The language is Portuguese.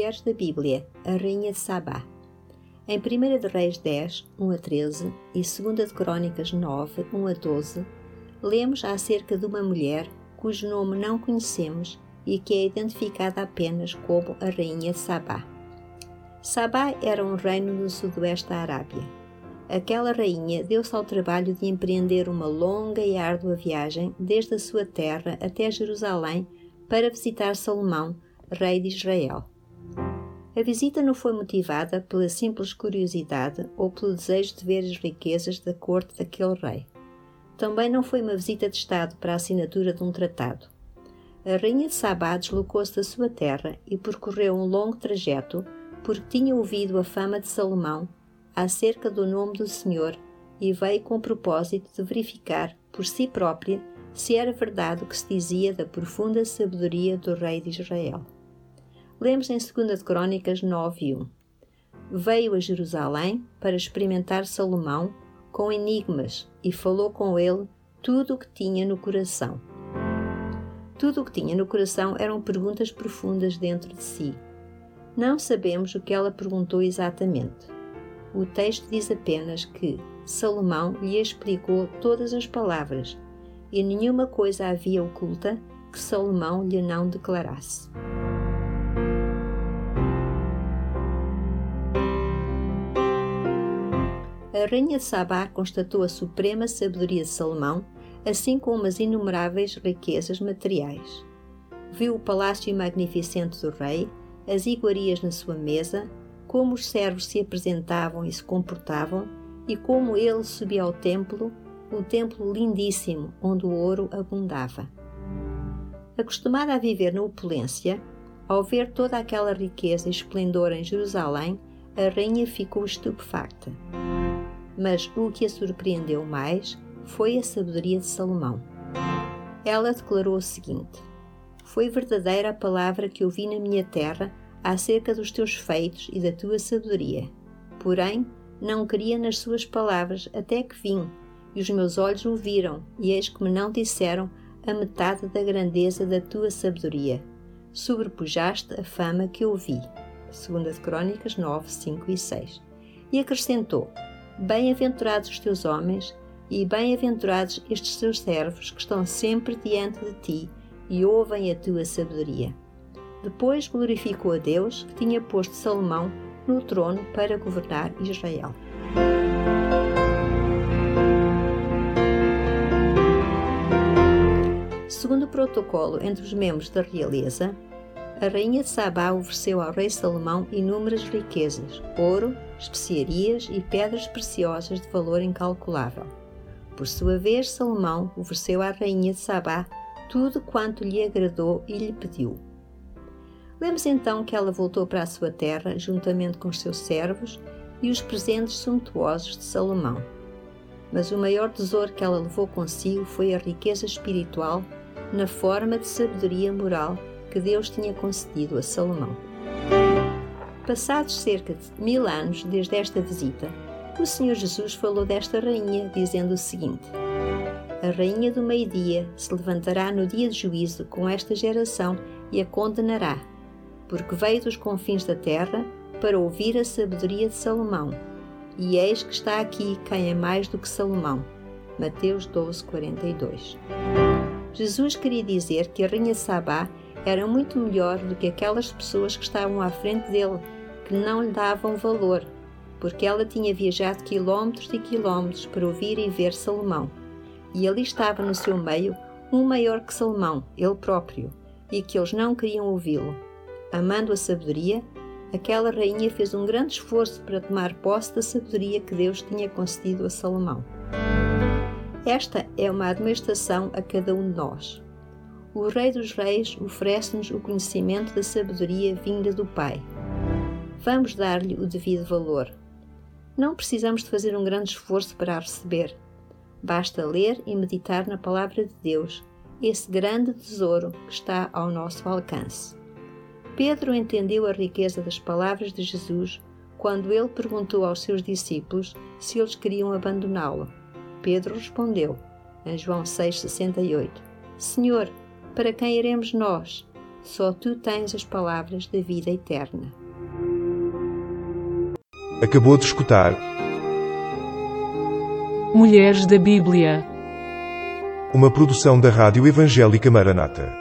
Mulheres da Bíblia, a Rainha de Sabá. Em 1 de Reis 10, 1 a 13 e 2 de Crónicas 9, 1 a 12, lemos acerca de uma mulher cujo nome não conhecemos e que é identificada apenas como a Rainha de Sabá. Sabá era um reino no sudoeste da Arábia. Aquela rainha deu-se ao trabalho de empreender uma longa e árdua viagem desde a sua terra até Jerusalém para visitar Salomão, rei de Israel. A visita não foi motivada pela simples curiosidade ou pelo desejo de ver as riquezas da corte daquele rei. Também não foi uma visita de Estado para a assinatura de um tratado. A rainha de Sabá deslocou-se da sua terra e percorreu um longo trajeto porque tinha ouvido a fama de Salomão acerca do nome do Senhor e veio com o propósito de verificar por si própria se era verdade o que se dizia da profunda sabedoria do rei de Israel. Lemos em 2 Crônicas 9 e 1. Veio a Jerusalém para experimentar Salomão com enigmas e falou com ele tudo o que tinha no coração. Tudo o que tinha no coração eram perguntas profundas dentro de si. Não sabemos o que ela perguntou exatamente. O texto diz apenas que Salomão lhe explicou todas as palavras e nenhuma coisa havia oculta que Salomão lhe não declarasse. A rainha Sabá constatou a suprema sabedoria de Salomão, assim como as inumeráveis riquezas materiais. Viu o palácio magnificente do rei, as iguarias na sua mesa, como os servos se apresentavam e se comportavam, e como ele subia ao templo, um templo lindíssimo onde o ouro abundava. Acostumada a viver na opulência, ao ver toda aquela riqueza e esplendor em Jerusalém, a rainha ficou estupefacta. Mas o que a surpreendeu mais foi a sabedoria de Salomão. Ela declarou o seguinte: Foi verdadeira a palavra que ouvi na minha terra acerca dos teus feitos e da tua sabedoria. Porém, não queria nas suas palavras até que vim, e os meus olhos ouviram, e eis que me não disseram a metade da grandeza da tua sabedoria. Sobrepujaste a fama que ouvi. 2 Crônicas 9, 5 e 6. E acrescentou: Bem-aventurados os teus homens, e bem-aventurados estes teus servos que estão sempre diante de ti e ouvem a tua sabedoria. Depois glorificou a Deus que tinha posto Salomão no trono para governar Israel. Segundo o protocolo entre os membros da realeza, a rainha de Sabá ofereceu ao rei Salomão inúmeras riquezas, ouro, especiarias e pedras preciosas de valor incalculável. Por sua vez, Salomão ofereceu à rainha de Sabá tudo quanto lhe agradou e lhe pediu. Lemos então que ela voltou para a sua terra juntamente com os seus servos e os presentes suntuosos de Salomão. Mas o maior tesouro que ela levou consigo foi a riqueza espiritual na forma de sabedoria moral que Deus tinha concedido a Salomão. Passados cerca de mil anos desde esta visita, o Senhor Jesus falou desta rainha, dizendo o seguinte: A rainha do meio-dia se levantará no dia de juízo com esta geração e a condenará, porque veio dos confins da terra para ouvir a sabedoria de Salomão. E eis que está aqui quem é mais do que Salomão. Mateus 12, 42. Jesus queria dizer que a rainha Sabá era muito melhor do que aquelas pessoas que estavam à frente dele, que não lhe davam valor, porque ela tinha viajado quilómetros e quilómetros para ouvir e ver Salomão. E ali estava no seu meio um maior que Salomão, ele próprio, e que eles não queriam ouvi-lo. Amando a sabedoria, aquela rainha fez um grande esforço para tomar posse da sabedoria que Deus tinha concedido a Salomão. Esta é uma admoestação a cada um de nós. O Rei dos Reis oferece-nos o conhecimento da sabedoria vinda do Pai. Vamos dar-lhe o devido valor. Não precisamos de fazer um grande esforço para a receber. Basta ler e meditar na Palavra de Deus, esse grande tesouro que está ao nosso alcance. Pedro entendeu a riqueza das palavras de Jesus quando ele perguntou aos seus discípulos se eles queriam abandoná-lo. Pedro respondeu, em João 6,68: Senhor, para quem iremos nós? Só tu tens as palavras da vida eterna. Acabou de escutar Mulheres da Bíblia. uma produção da Rádio Evangélica Maranata.